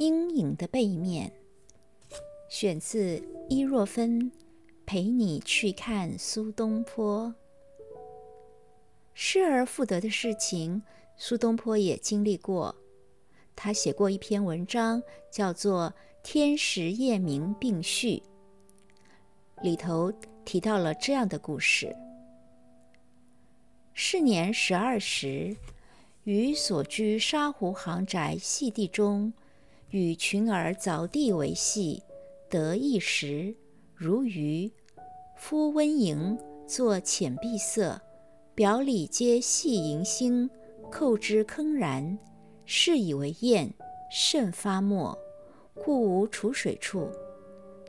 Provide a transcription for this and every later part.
阴影的背面，选自伊若芬《陪你去看苏东坡》。失而复得的事情，苏东坡也经历过。他写过一篇文章，叫做《天时夜明并序》，里头提到了这样的故事：是年十二时，于所居沙湖行宅细地中。与群儿凿地为戏，得一时，如鱼。夫温盈，作浅碧色，表里皆细银星，扣之铿然，是以为砚，甚发墨，故无储水处。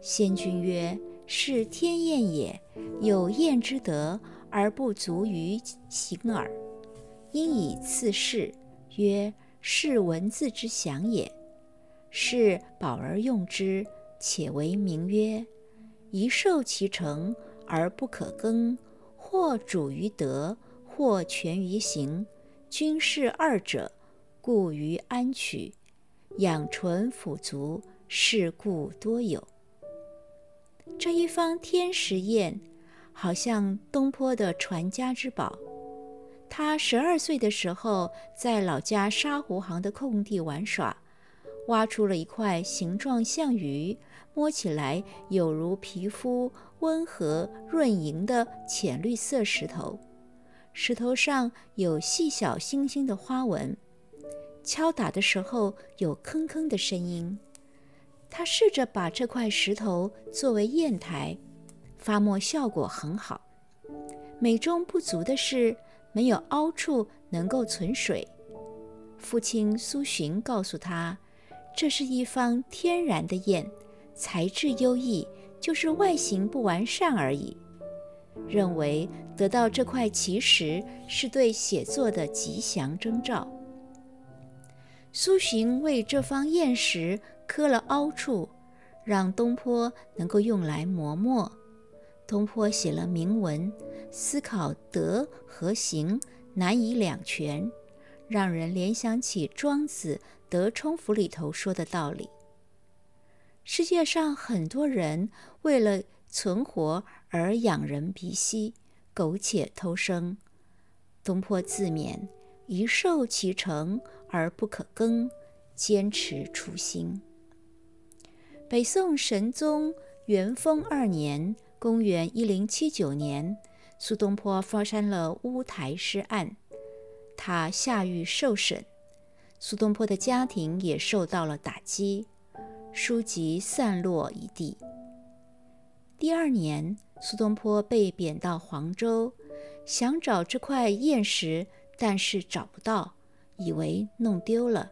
先君曰：“是天砚也，有砚之德，而不足于行耳。”因以次世，曰：“是文字之祥也。”是宝而用之，且为名曰：一受其成而不可更，或主于德，或全于行，均是二者，故于安取，养纯辅足，是故多有。这一方天石砚，好像东坡的传家之宝。他十二岁的时候，在老家沙湖行的空地玩耍。挖出了一块形状像鱼，摸起来有如皮肤温和润莹的浅绿色石头，石头上有细小星星的花纹，敲打的时候有铿铿的声音。他试着把这块石头作为砚台，发墨效果很好。美中不足的是，没有凹处能够存水。父亲苏洵告诉他。这是一方天然的砚，材质优异，就是外形不完善而已。认为得到这块奇石是对写作的吉祥征兆。苏洵为这方砚石刻了凹处，让东坡能够用来磨墨。东坡写了铭文，思考德和行难以两全，让人联想起庄子。德充府里头说的道理。世界上很多人为了存活而仰人鼻息，苟且偷生。东坡自勉：一受其成而不可更，坚持初心。北宋神宗元丰二年（公元一零七九年），苏东坡发生了乌台诗案，他下狱受审。苏东坡的家庭也受到了打击，书籍散落一地。第二年，苏东坡被贬到黄州，想找这块砚石，但是找不到，以为弄丢了。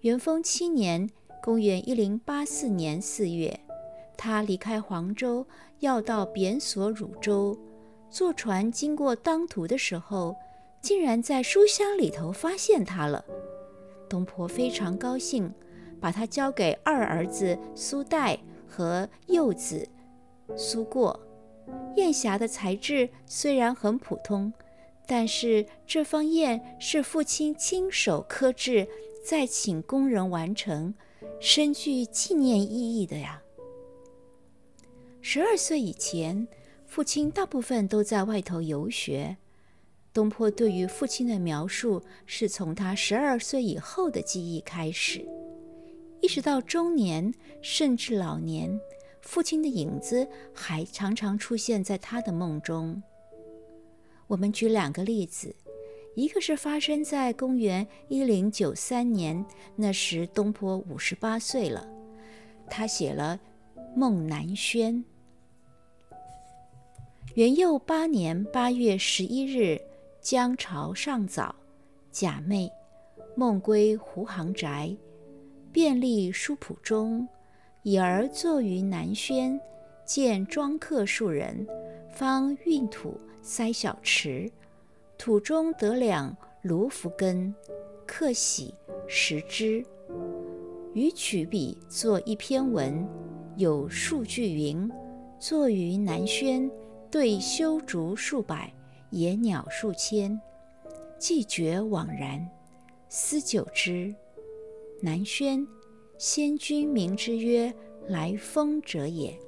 元丰七年（公元一零八四年）四月，他离开黄州，要到贬所汝州，坐船经过当涂的时候。竟然在书箱里头发现它了，东坡非常高兴，把它交给二儿子苏代和幼子苏过。砚匣的材质虽然很普通，但是这方砚是父亲亲手刻制，再请工人完成，深具纪念意义的呀。十二岁以前，父亲大部分都在外头游学。东坡对于父亲的描述是从他十二岁以后的记忆开始，一直到中年，甚至老年，父亲的影子还常常出现在他的梦中。我们举两个例子，一个是发生在公元一零九三年，那时东坡五十八岁了，他写了《梦南轩》。元佑八年八月十一日。江潮尚早，假寐，梦归胡行宅，便立书谱中，已而坐于南轩，见庄客数人，方运土塞小池，土中得两芦浮根，客喜食之。余取笔作一篇文，有数句云：坐于南轩，对修竹数百。野鸟数千，既觉惘然，思久之，南轩，先君名之曰来风者也。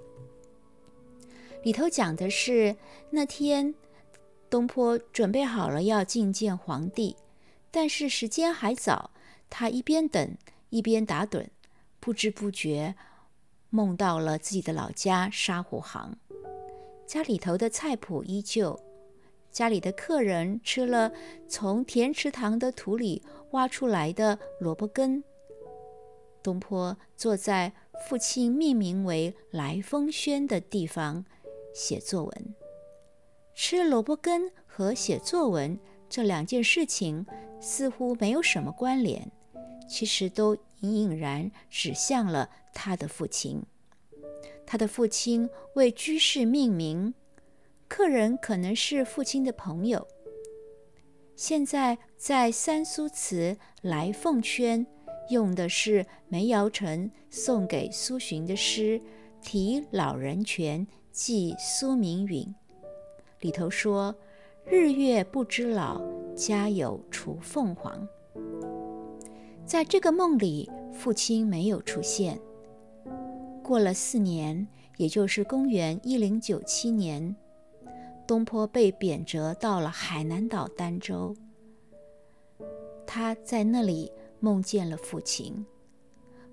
里头讲的是那天东坡准备好了要觐见皇帝，但是时间还早，他一边等一边打盹，不知不觉梦到了自己的老家沙湖杭，家里头的菜谱依旧，家里的客人吃了从田池塘的土里挖出来的萝卜根。东坡坐在父亲命名为来风轩的地方。写作文，吃萝卜根和写作文这两件事情似乎没有什么关联，其实都隐隐然指向了他的父亲。他的父亲为居士命名，客人可能是父亲的朋友。现在在三苏祠来凤圈用的是梅尧臣送给苏洵的诗《题老人泉》。记苏明允里头说：“日月不知老，家有雏凤凰。”在这个梦里，父亲没有出现。过了四年，也就是公元一零九七年，东坡被贬谪到了海南岛儋州。他在那里梦见了父亲，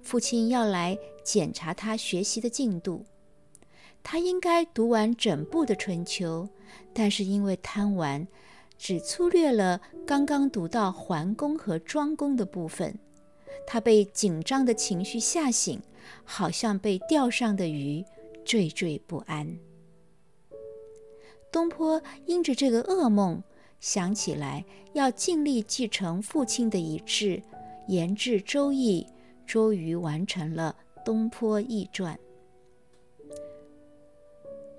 父亲要来检查他学习的进度。他应该读完整部的《春秋》，但是因为贪玩，只粗略了刚刚读到桓公和庄公的部分。他被紧张的情绪吓醒，好像被钓上的鱼，惴惴不安。东坡因着这个噩梦，想起来要尽力继承父亲的遗志，研制《周易》，终于完成了《东坡易传》。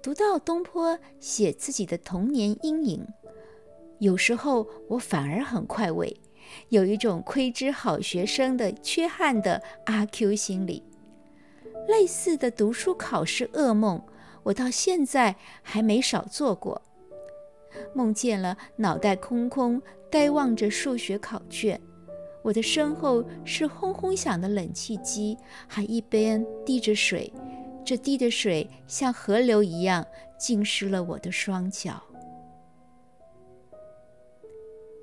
读到东坡写自己的童年阴影，有时候我反而很快慰，有一种窥知好学生的缺憾的阿 Q 心理。类似的读书考试噩梦，我到现在还没少做过。梦见了脑袋空空，呆望着数学考卷，我的身后是轰轰响的冷气机，还一边滴着水。这滴的水像河流一样浸湿了我的双脚。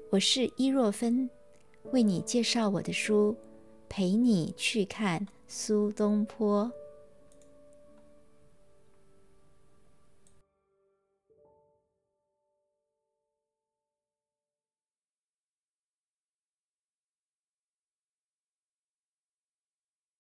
我是伊若芬，为你介绍我的书，陪你去看苏东坡。